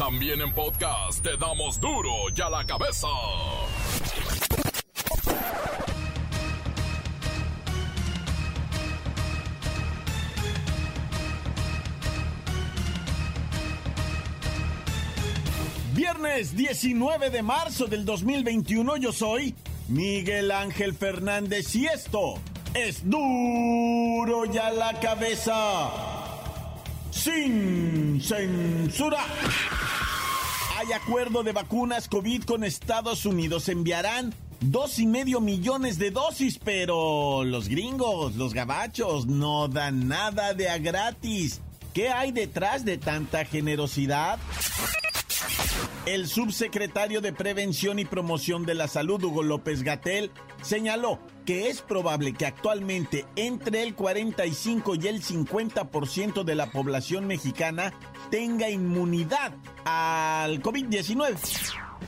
También en podcast te damos duro y a la cabeza. Viernes 19 de marzo del 2021 yo soy Miguel Ángel Fernández y esto es duro y a la cabeza sin censura. Hay acuerdo de vacunas COVID con Estados Unidos. Enviarán dos y medio millones de dosis, pero los gringos, los gabachos, no dan nada de a gratis. ¿Qué hay detrás de tanta generosidad? El subsecretario de Prevención y Promoción de la Salud, Hugo López Gatel, señaló que es probable que actualmente entre el 45 y el 50% de la población mexicana tenga inmunidad al COVID-19.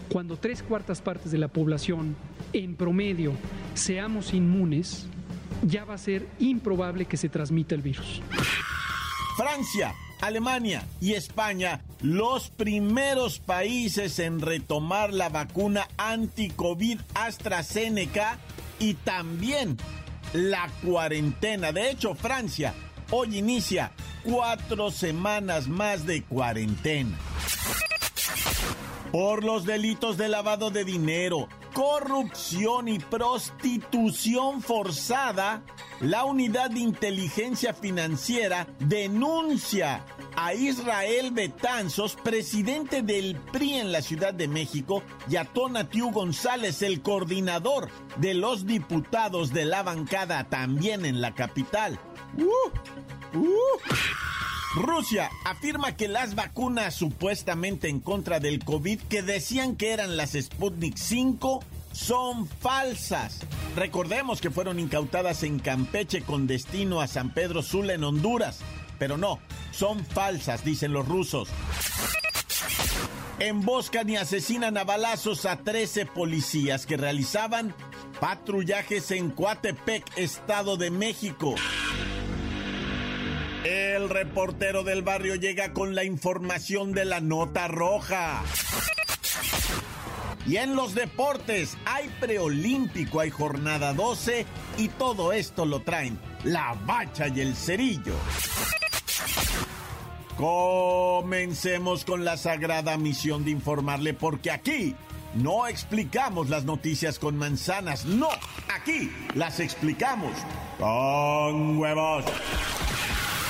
Cuando tres cuartas partes de la población, en promedio, seamos inmunes, ya va a ser improbable que se transmita el virus. Francia, Alemania y España, los primeros países en retomar la vacuna anti-COVID AstraZeneca y también la cuarentena. De hecho, Francia hoy inicia cuatro semanas más de cuarentena. Por los delitos de lavado de dinero, corrupción y prostitución forzada, la Unidad de Inteligencia Financiera denuncia a Israel Betanzos, presidente del PRI en la Ciudad de México, y a Tonatiu González, el coordinador de los diputados de la bancada también en la capital. Uh, uh. Rusia afirma que las vacunas supuestamente en contra del COVID que decían que eran las Sputnik 5 son falsas. Recordemos que fueron incautadas en Campeche con destino a San Pedro Sula en Honduras. Pero no, son falsas, dicen los rusos. Emboscan y asesinan a balazos a 13 policías que realizaban patrullajes en Coatepec, Estado de México. El reportero del barrio llega con la información de la nota roja. Y en los deportes hay preolímpico, hay jornada 12 y todo esto lo traen la bacha y el cerillo. Comencemos con la sagrada misión de informarle porque aquí no explicamos las noticias con manzanas, no, aquí las explicamos con huevos.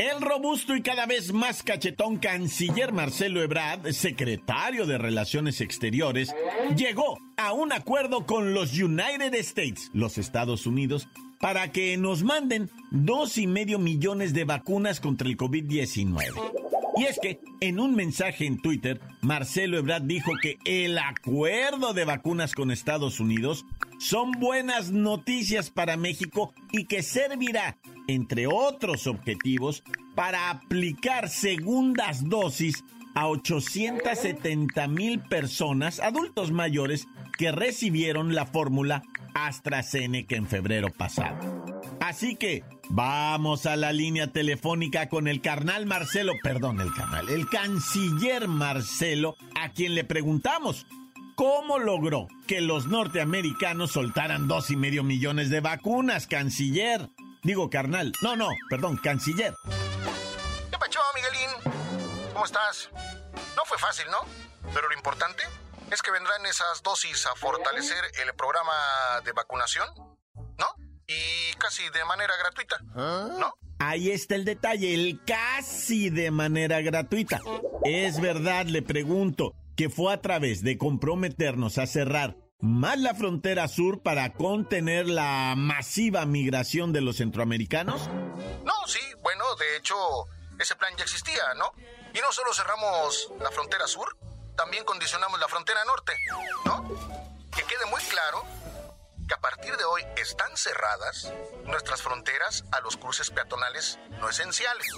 El robusto y cada vez más cachetón canciller Marcelo Ebrard, secretario de Relaciones Exteriores, llegó a un acuerdo con los United States, los Estados Unidos, para que nos manden dos y medio millones de vacunas contra el COVID-19. Y es que en un mensaje en Twitter, Marcelo Ebrard dijo que el acuerdo de vacunas con Estados Unidos son buenas noticias para México y que servirá, entre otros objetivos, para aplicar segundas dosis a 870 mil personas, adultos mayores, que recibieron la fórmula AstraZeneca en febrero pasado. Así que vamos a la línea telefónica con el carnal Marcelo, perdón, el carnal, el canciller Marcelo, a quien le preguntamos cómo logró que los norteamericanos soltaran dos y medio millones de vacunas, canciller. Digo, carnal, no, no, perdón, canciller. ¿Qué pacho, Miguelín? ¿Cómo estás? No fue fácil, ¿no? Pero lo importante es que vendrán esas dosis a fortalecer el programa de vacunación, ¿no? Y casi de manera gratuita, ¿no? Ahí está el detalle, el casi de manera gratuita. Es verdad, le pregunto, que fue a través de comprometernos a cerrar más la frontera sur para contener la masiva migración de los centroamericanos? No, sí, bueno, de hecho, ese plan ya existía, ¿no? Y no solo cerramos la frontera sur, también condicionamos la frontera norte, ¿no? Que quede muy claro que a partir de hoy están cerradas nuestras fronteras a los cruces peatonales no esenciales.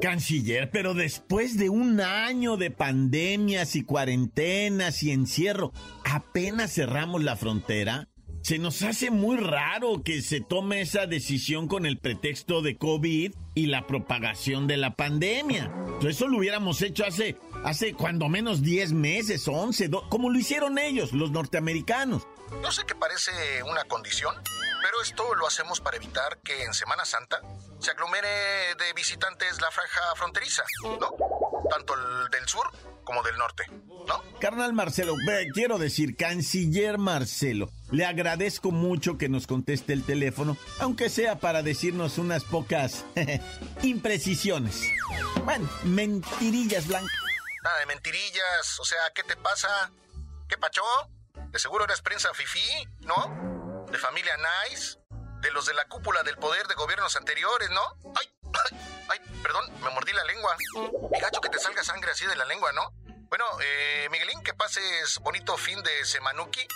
Canciller, pero después de un año de pandemias y cuarentenas y encierro, ¿apenas cerramos la frontera? Se nos hace muy raro que se tome esa decisión con el pretexto de COVID y la propagación de la pandemia. Eso lo hubiéramos hecho hace, hace cuando menos 10 meses, 11, como lo hicieron ellos, los norteamericanos. Yo sé que parece una condición, pero esto lo hacemos para evitar que en Semana Santa se aglomere de visitantes la franja fronteriza, ¿no? Tanto el del sur como del norte, ¿no? Carnal Marcelo, quiero decir, canciller Marcelo, le agradezco mucho que nos conteste el teléfono, aunque sea para decirnos unas pocas imprecisiones. Bueno, mentirillas blancas. Nada de mentirillas, o sea, ¿qué te pasa? ¿Qué pacho? De seguro eres prensa fifí, ¿no? De familia nice, de los de la cúpula del poder de gobiernos anteriores, ¿no? ¡Ay! ¡Ay! ay perdón, me mordí la lengua. Me gacho que te salga sangre así de la lengua, ¿no? Bueno, eh, Miguelín, que pases bonito fin de semanuki,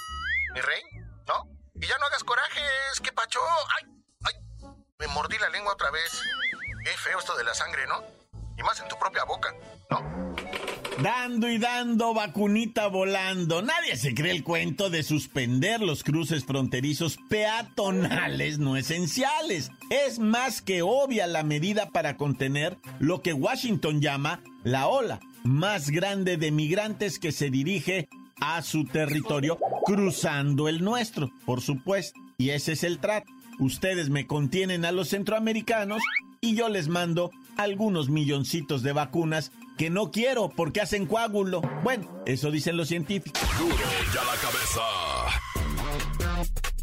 mi rey, ¿no? Y ya no hagas corajes, ¿qué pacho? ¡Ay! ¡Ay! Me mordí la lengua otra vez. Es feo esto de la sangre, ¿no? Y más en tu propia boca, ¿no? Dando y dando, vacunita volando. Nadie se cree el cuento de suspender los cruces fronterizos peatonales no esenciales. Es más que obvia la medida para contener lo que Washington llama la ola más grande de migrantes que se dirige a su territorio cruzando el nuestro, por supuesto. Y ese es el trato. Ustedes me contienen a los centroamericanos y yo les mando algunos milloncitos de vacunas que no quiero porque hacen coágulo. Bueno, eso dicen los científicos. Duro ya la cabeza.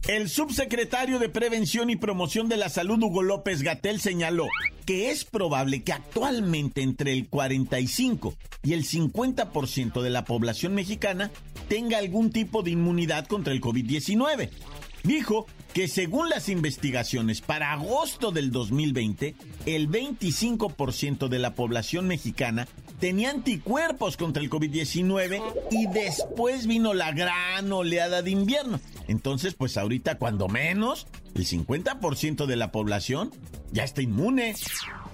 El subsecretario de Prevención y Promoción de la Salud, Hugo López Gatel, señaló que es probable que actualmente entre el 45 y el 50% de la población mexicana tenga algún tipo de inmunidad contra el COVID-19. Dijo que según las investigaciones, para agosto del 2020, el 25% de la población mexicana tenía anticuerpos contra el COVID-19 y después vino la gran oleada de invierno. Entonces, pues ahorita cuando menos, el 50% de la población ya está inmune.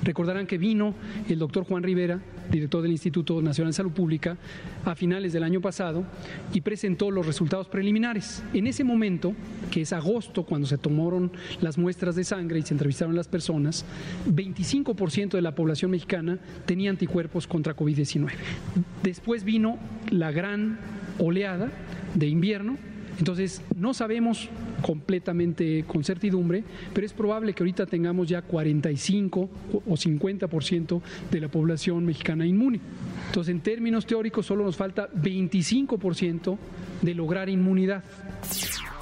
Recordarán que vino el doctor Juan Rivera, director del Instituto Nacional de Salud Pública, a finales del año pasado y presentó los resultados preliminares. En ese momento, que es agosto, cuando se tomaron las muestras de sangre y se entrevistaron las personas, 25% de la población mexicana tenía anticuerpos contra COVID-19. Después vino la gran oleada de invierno entonces, no sabemos completamente con certidumbre, pero es probable que ahorita tengamos ya 45 o 50% de la población mexicana inmune. Entonces, en términos teóricos, solo nos falta 25% de lograr inmunidad.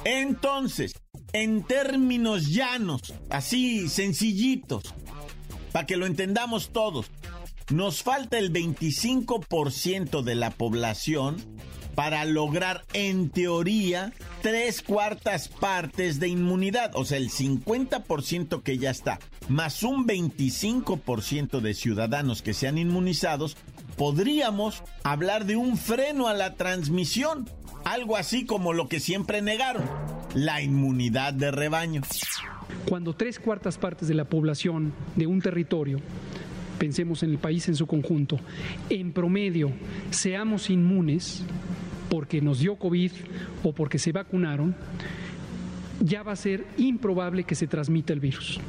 Entonces, en términos llanos, así sencillitos, para que lo entendamos todos, nos falta el 25% de la población para lograr, en teoría, tres cuartas partes de inmunidad, o sea, el 50% que ya está, más un 25% de ciudadanos que sean inmunizados, podríamos hablar de un freno a la transmisión, algo así como lo que siempre negaron, la inmunidad de rebaño. Cuando tres cuartas partes de la población de un territorio pensemos en el país en su conjunto, en promedio seamos inmunes, porque nos dio COVID o porque se vacunaron, ya va a ser improbable que se transmita el virus.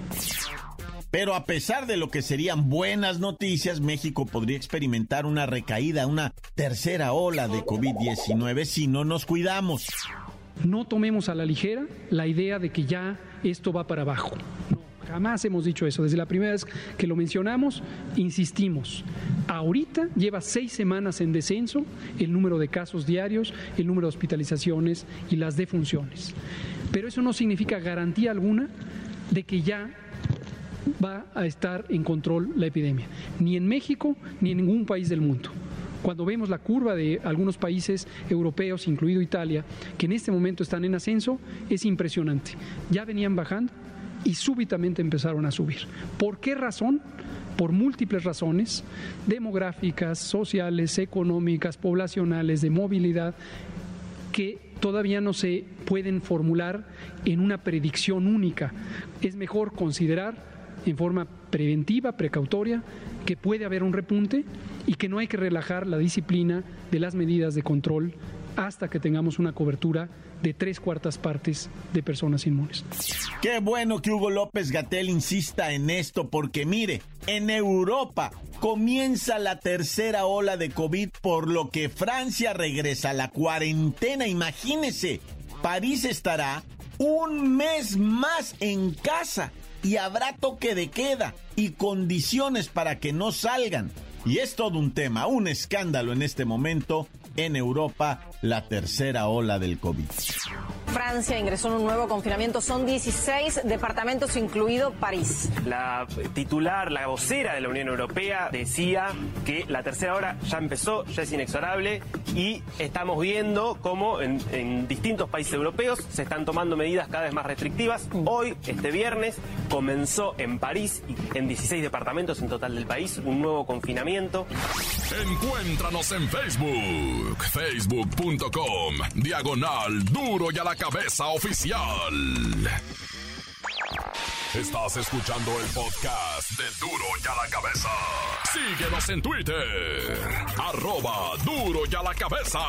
Pero a pesar de lo que serían buenas noticias, México podría experimentar una recaída, una tercera ola de COVID-19 si no nos cuidamos. No tomemos a la ligera la idea de que ya esto va para abajo. Jamás hemos dicho eso. Desde la primera vez que lo mencionamos, insistimos. Ahorita lleva seis semanas en descenso el número de casos diarios, el número de hospitalizaciones y las defunciones. Pero eso no significa garantía alguna de que ya va a estar en control la epidemia, ni en México ni en ningún país del mundo. Cuando vemos la curva de algunos países europeos, incluido Italia, que en este momento están en ascenso, es impresionante. Ya venían bajando y súbitamente empezaron a subir. ¿Por qué razón? por múltiples razones, demográficas, sociales, económicas, poblacionales, de movilidad, que todavía no se pueden formular en una predicción única. Es mejor considerar en forma preventiva, precautoria, que puede haber un repunte y que no hay que relajar la disciplina de las medidas de control hasta que tengamos una cobertura de tres cuartas partes de personas inmunes. Qué bueno que Hugo López Gatel insista en esto, porque mire, en Europa comienza la tercera ola de COVID, por lo que Francia regresa a la cuarentena. Imagínese, París estará un mes más en casa y habrá toque de queda y condiciones para que no salgan. Y es todo un tema, un escándalo en este momento en Europa la tercera ola del COVID. Francia ingresó en un nuevo confinamiento. Son 16 departamentos, incluido París. La titular, la vocera de la Unión Europea, decía que la tercera hora ya empezó, ya es inexorable y estamos viendo cómo en, en distintos países europeos se están tomando medidas cada vez más restrictivas. Hoy, este viernes, comenzó en París y en 16 departamentos en total del país un nuevo confinamiento. Encuéntranos en Facebook, facebook.com, diagonal duro y a la cabeza oficial. Estás escuchando el podcast de Duro y a la cabeza. Síguenos en Twitter, arroba duro y a la cabeza.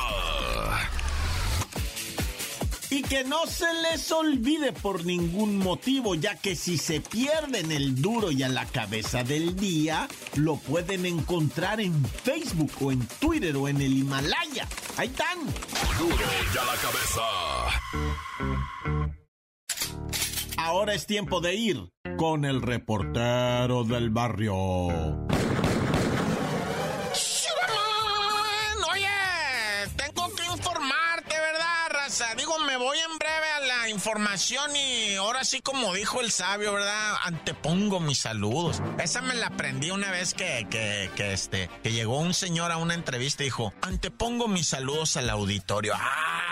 Y que no se les olvide por ningún motivo, ya que si se pierden el duro y a la cabeza del día, lo pueden encontrar en Facebook o en Twitter o en el Himalaya. Ahí están. Duro y a la cabeza. Ahora es tiempo de ir con el reportero del barrio. Información y ahora sí, como dijo el sabio, ¿verdad? Antepongo mis saludos. Esa me la aprendí una vez que, que, que, este, que llegó un señor a una entrevista y dijo, antepongo mis saludos al auditorio.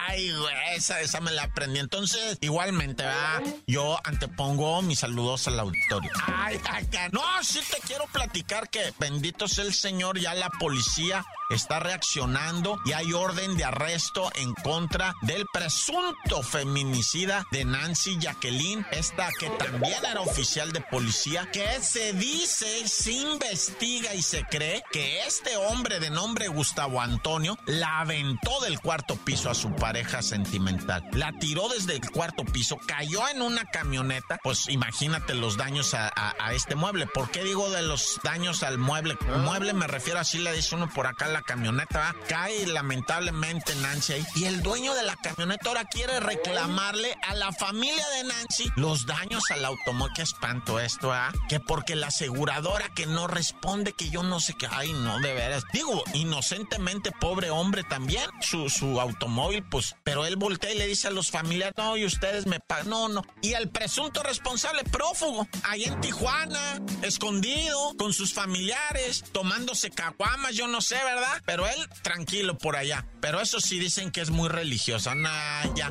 Ay, esa, esa me la aprendí. Entonces, igualmente, ¿verdad? Yo antepongo mis saludos al auditorio. Ay, acá. No, sí te quiero platicar que bendito sea el Señor, ya la policía está reaccionando y hay orden de arresto en contra del presunto feminicida de Nancy Jacqueline, esta que también era oficial de policía, que se dice, se investiga y se cree que este hombre de nombre Gustavo Antonio la aventó del cuarto piso a su pareja sentimental. La tiró desde el cuarto piso, cayó en una camioneta, pues imagínate los daños a, este mueble. ¿Por qué digo de los daños al mueble? Mueble me refiero así, le dice uno por acá la camioneta, ¿va? cae lamentablemente Nancy. Y el dueño de la camioneta ahora quiere reclamarle a la familia de Nancy los daños al automóvil. Qué espanto esto, ¿ah? Que porque la aseguradora que no responde, que yo no sé qué. Ay, no, de veras. Digo, inocentemente, pobre hombre también, su, su automóvil, pues, pero él voltea y le dice a los familiares, no, y ustedes me pagan. No, no. Y el presunto responsable, prófugo, ahí en Tijuana, escondido, con sus familiares, tomándose caguamas, yo no sé, ¿verdad? Pero él, tranquilo por allá. Pero eso sí dicen que es muy religioso. Nah, ya.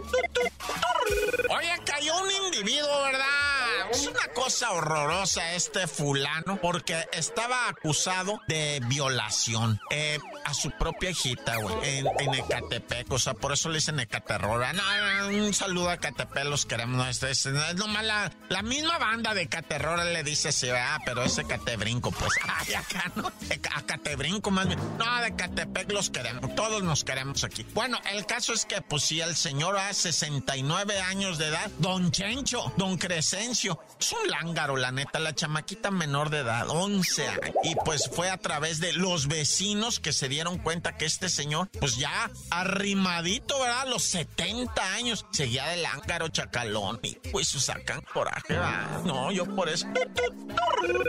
Oye, cayó un individuo, ¿verdad? Es una cosa horrorosa este fulano porque estaba acusado de violación eh, a su propia hijita, güey, en, Ecatepec. O sea, por eso le dicen Ecaterrora. No, no, un saludo a Ecatepec, los queremos. No, es, es, es nomás la, misma banda de Ecaterrora le dice así, ah, pero es Ecatebrinco, pues. Ay, acá, ¿no? Eca- Ecatebrinco más bien. No, de Ecatepec los queremos. Todos nos queremos aquí. Bueno, el caso es que, pues sí, el señor a 69 años de edad, don Chencho, don Crescencio, es un lángaro, la neta, la chamaquita menor de edad, 11 años. Y pues fue a través de los vecinos que se dieron cuenta que este señor, pues ya arrimadito, ¿verdad? Los 70 años, seguía de lángaro chacalón. Y pues sacan coraje, ¿verdad? No, yo por eso.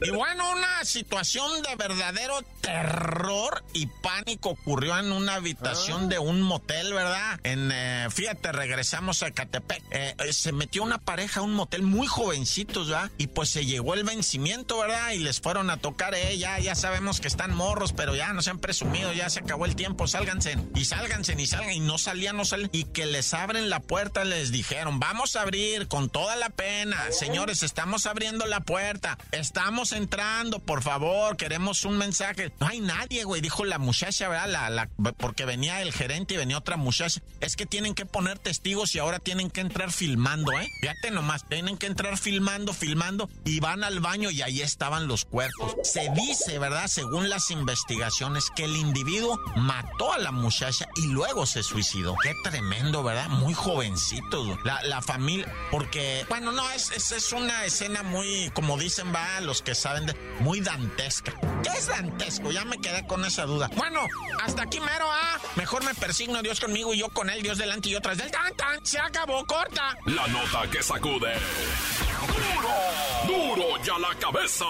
Y bueno, una situación de verdadero terror y pánico ocurrió en una habitación de un motel, ¿verdad? En, eh, fíjate, regresamos a Catepec. Eh, eh, se metió una pareja a un motel muy jovencita Y pues se llegó el vencimiento, ¿verdad? Y les fueron a tocar, eh, ya, ya sabemos que están morros, pero ya no se han presumido, ya se acabó el tiempo, sálganse, y sálganse, y salgan, y no salían, no salían, y que les abren la puerta, les dijeron, vamos a abrir con toda la pena, señores, estamos abriendo la puerta, estamos entrando, por favor, queremos un mensaje. No hay nadie, güey, dijo la muchacha, ¿verdad? La, la, porque venía el gerente y venía otra muchacha. Es que tienen que poner testigos y ahora tienen que entrar filmando, ¿eh? Fíjate nomás, tienen que entrar filmando, filmando, y van al baño y ahí estaban los cuerpos. Se dice, ¿verdad? Según las investigaciones, que el individuo mató a la muchacha y luego se suicidó. Qué tremendo, ¿verdad? Muy jovencito. La, la familia, porque, bueno, no, es, es, es, una escena muy, como dicen, va, los que saben, de, muy dantesca. ¿Qué es dantesco? Ya me quedé con esa duda. Bueno, hasta aquí mero, ah. Mejor me persigno Dios conmigo y yo con él, Dios delante y yo tras del tan tan. Se acabó, corta. La nota que sacude. Duro, duro ya la cabeza.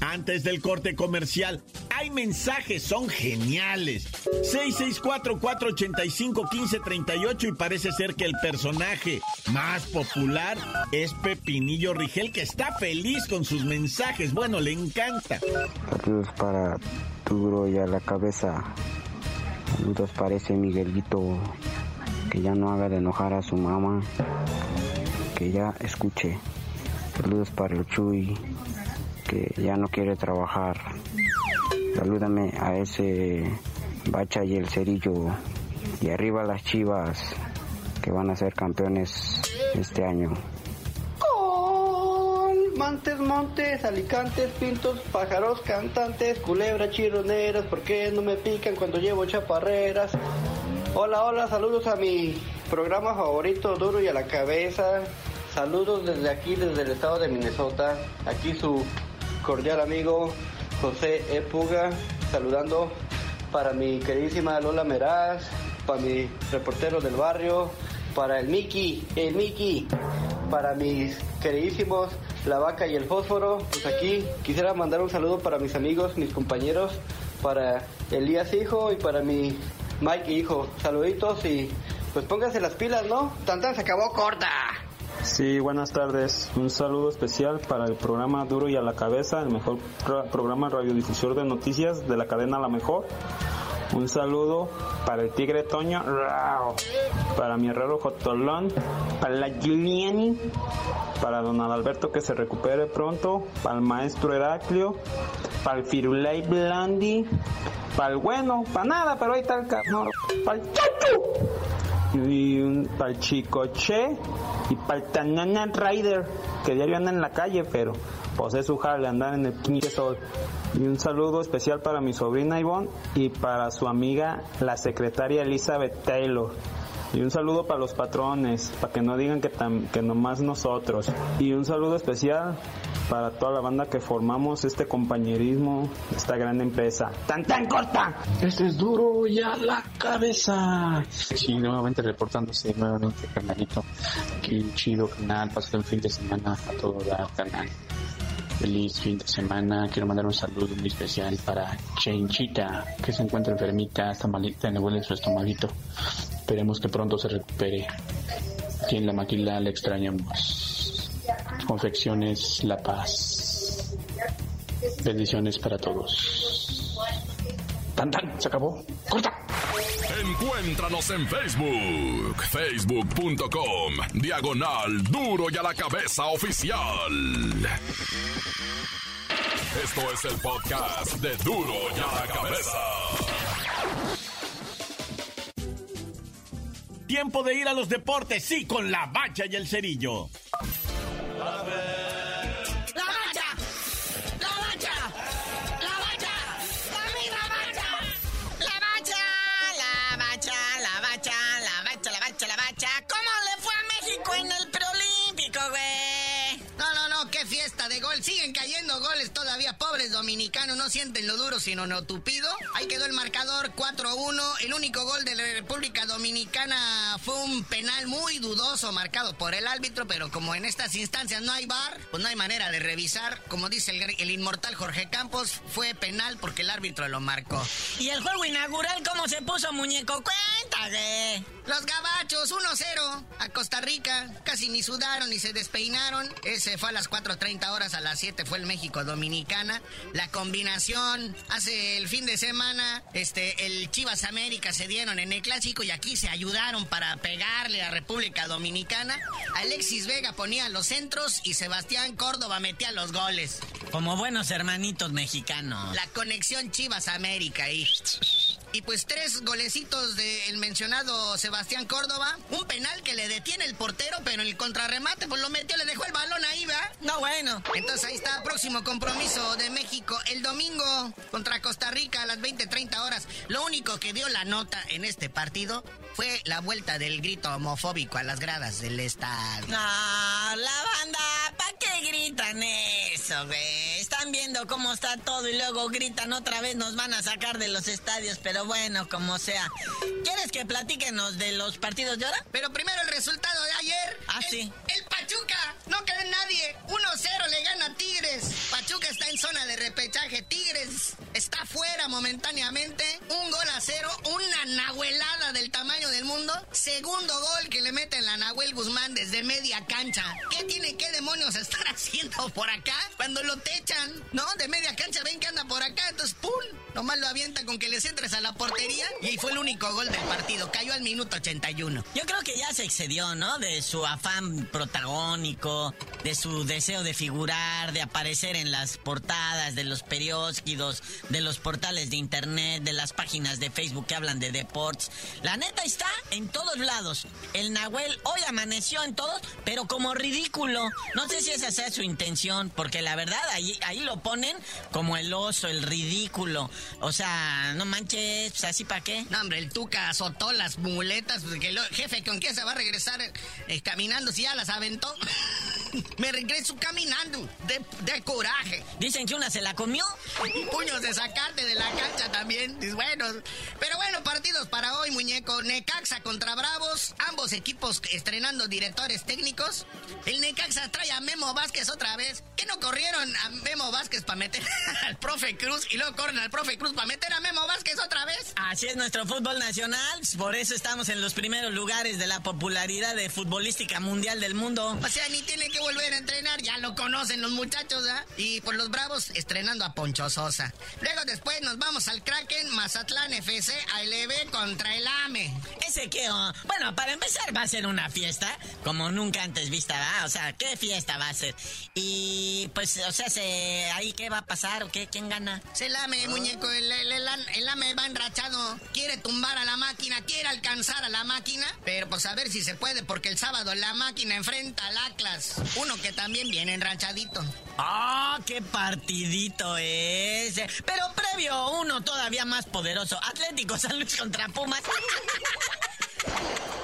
Antes del corte comercial, hay mensajes, son geniales. 664-485-1538 y parece ser que el personaje más popular es Pepinillo Rigel, que está feliz con sus mensajes. Bueno, le encanta. Saludos para Duro y a la cabeza. Saludos para ese Miguelito que ya no haga de enojar a su mamá. Que ya escuche. Saludos para el Chuy que ya no quiere trabajar. Salúdame a ese Bacha y el Cerillo. Y arriba las Chivas, que van a ser campeones este año. Montes, montes, alicantes, pintos, pájaros, cantantes, culebras, chironeras, ¿por qué no me pican cuando llevo chaparreras? Hola, hola, saludos a mi programa favorito, Duro y a la Cabeza. Saludos desde aquí, desde el estado de Minnesota. Aquí su cordial amigo José E. Puga, saludando para mi queridísima Lola Meraz, para mi reportero del barrio, para el Miki, el Miki, para mis queridísimos La Vaca y el Fósforo. Pues aquí quisiera mandar un saludo para mis amigos, mis compañeros, para Elías Hijo y para mi Mike Hijo. Saluditos y pues pónganse las pilas, ¿no? Tantan se acabó corta. Sí, buenas tardes. Un saludo especial para el programa Duro y a la Cabeza, el mejor pro programa radiodifusor de noticias de la cadena La Mejor. Un saludo para el Tigre Toño, para mi herrero Jotolón, para la Giuliani, para don Adalberto que se recupere pronto, para el maestro Heraclio, para el Firulay Blandi, para el bueno, para nada, pero ahí está el para el Chuchu y un para el Chicoche y para el Tanana Rider, que diario anda en la calle, pero posee su jale, andar en el pinche sol. Y un saludo especial para mi sobrina Ivonne y para su amiga, la secretaria Elizabeth Taylor. Y un saludo para los patrones, para que no digan que, tam, que nomás nosotros. Y un saludo especial para toda la banda que formamos este compañerismo, esta gran empresa. ¡Tan, tan corta! Este es duro y a la cabeza. Sí, nuevamente reportándose, nuevamente, carnalito. Qué chido canal, pasó el fin de semana a todo el canal. Feliz fin de semana. Quiero mandar un saludo muy especial para Chenchita, que se encuentra enfermita, está malita, le huele su estomaguito. Esperemos que pronto se recupere. Y en la maquila le extrañamos. Confecciones La Paz. Bendiciones para todos. ¡Tan, tan! Se acabó. ¡Corta! Encuéntranos en Facebook, facebook.com, diagonal duro y a la cabeza oficial. Esto es el podcast de duro y a la cabeza. Tiempo de ir a los deportes, sí, con la bacha y el cerillo. A no sienten lo duro sino lo tupido. Ahí quedó el marcador 4-1. El único gol de la República Dominicana fue un penal muy dudoso marcado por el árbitro, pero como en estas instancias no hay bar, pues no hay manera de revisar. Como dice el, el inmortal Jorge Campos, fue penal porque el árbitro lo marcó. ¿Y el juego inaugural cómo se puso, muñeco? Cuéntale. Los gabachos 1-0 a Costa Rica. Casi ni sudaron ni se despeinaron. Ese fue a las 4.30 horas, a las 7 fue el México Dominicana. La combinación hace el fin de semana, este, el Chivas América se dieron en el clásico y aquí se ayudaron para pegarle a República Dominicana. Alexis Vega ponía los centros y Sebastián Córdoba metía los goles. Como buenos hermanitos mexicanos. La conexión Chivas América y y pues tres golecitos del mencionado Sebastián Córdoba. Un penal que le detiene el portero, pero el contrarremate pues lo metió, le dejó el balón ahí, ¿va? No, bueno. Entonces ahí está, próximo compromiso de México el domingo contra Costa Rica a las 20-30 horas. Lo único que dio la nota en este partido fue la vuelta del grito homofóbico a las gradas del estadio. No, la banda, ¿para qué gritan eso, güey? Están viendo cómo está todo y luego gritan otra vez, nos van a sacar de los estadios, pero bueno, como sea. ¿Quieres que platiquenos de los partidos de ahora? Pero primero el resultado de ayer. Ah, el, sí. El Pachuca, no cree nadie. 1-0 le gana Tigres. Pachuca está en zona de repechaje. Tigres está fuera momentáneamente. Un gol a cero, una nahuelada del tamaño del mundo. Segundo gol que le meten la Nahuel Guzmán desde media cancha. ¿Qué tiene que demonios estar haciendo por acá? Cuando lo techan, ¿no? De media cancha ven que anda por acá, entonces ¡pum! Nomás lo avienta con que les entres a la portería y ahí fue el único gol del partido. Cayó al minuto 81. Yo creo que ya se excedió, ¿no? De su afán protagónico, de su deseo de figurar, de aparecer en las portadas de los periódicos, de los portales de internet, de las páginas de Facebook que hablan de deportes. La neta está en todos lados. El Nahuel hoy amaneció en todos, pero como ridículo. No sé si esa sea su intención, porque la verdad ahí, ahí lo ponen como el oso, el ridículo. O sea, no manches, pues así para qué. No, hombre, el Tuca azotó las muletas. Porque el jefe, ¿con quién se va a regresar eh, caminando si ya las aventó? Me regreso caminando, de, de, coraje. Dicen que una se la comió. Puños de sacarte de la cancha también. Bueno, pero bueno, partidos para hoy, muñeco. Necaxa contra Bravos, ambos equipos estrenando directores técnicos. El Necaxa trae a Memo Vázquez otra vez. ¿Qué no corrieron a Memo Vázquez para meter al profe Cruz y luego corren al profe Cruz para meter a Memo Vázquez otra vez? Así es nuestro fútbol nacional. Por eso estamos en los primeros lugares de la popularidad de futbolística mundial del mundo. O sea, ni tiene que volver a entrenar, ya lo conocen los muchachos, ¿ah? Y por los Bravos estrenando a Poncho Sosa. Luego después nos vamos al Kraken Mazatlán FC a LB contra el AME. Ese que, oh, bueno, para empezar va a ser una fiesta como nunca antes vista, ¿verdad? O sea, ¿qué fiesta va a ser? Y pues, o sea, se, ahí qué va a pasar o qué, quién gana. Se el AME, muñeco, el, el, el, el AME va enrachado, quiere tumbar a la máquina, quiere alcanzar a la máquina, pero pues a ver si se puede, porque el sábado la máquina enfrenta al Atlas, uno que también viene enrachadito. ¡Ah, qué partidito es! Pero previo uno todavía más poderoso, Atlético San Luis contra Pumas.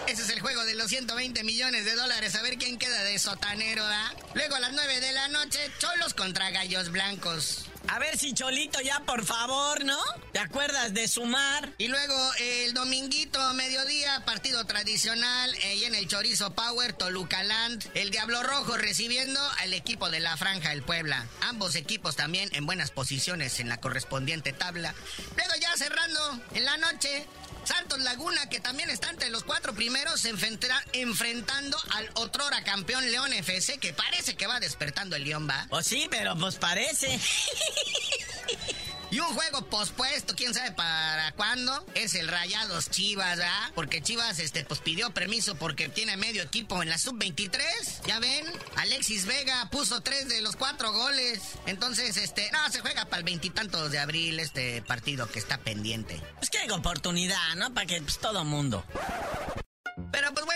Ese es el juego de los 120 millones de dólares. A ver quién queda de sotanero, ¿ah? Luego a las 9 de la noche, Cholos contra Gallos Blancos. A ver si Cholito ya, por favor, ¿no? ¿Te acuerdas de sumar? Y luego el dominguito, mediodía, partido tradicional, eh, y en el Chorizo Power, Toluca Land, el Diablo Rojo recibiendo al equipo de la Franja del Puebla. Ambos equipos también en buenas posiciones en la correspondiente tabla. Luego ya cerrando en la noche, Santos Laguna, que también está entre los cuatro primeros, se enfrentará enfrentando al otrora campeón León FC, que parece que va despertando el León, ¿va? Pues sí, pero pues parece. Y un juego pospuesto, quién sabe para cuándo, es el Rayados Chivas, ¿verdad? Porque Chivas, este, pues pidió permiso porque tiene medio equipo en la sub-23. Ya ven, Alexis Vega puso tres de los cuatro goles. Entonces, este, no, se juega para el veintitantos de abril este partido que está pendiente. Pues que hay oportunidad, ¿no? Para que pues, todo mundo. Pero pues bueno,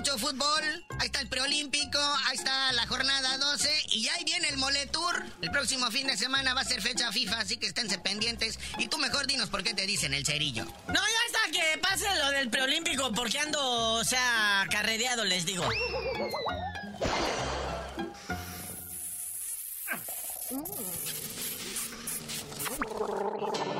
mucho fútbol. Ahí está el preolímpico, ahí está la jornada 12 y ahí viene el Moletour. El próximo fin de semana va a ser fecha FIFA, así que esténse pendientes. Y tú mejor dinos por qué te dicen el cerillo. No, ya está, que pase lo del preolímpico porque ando, o sea, carrereado, les digo.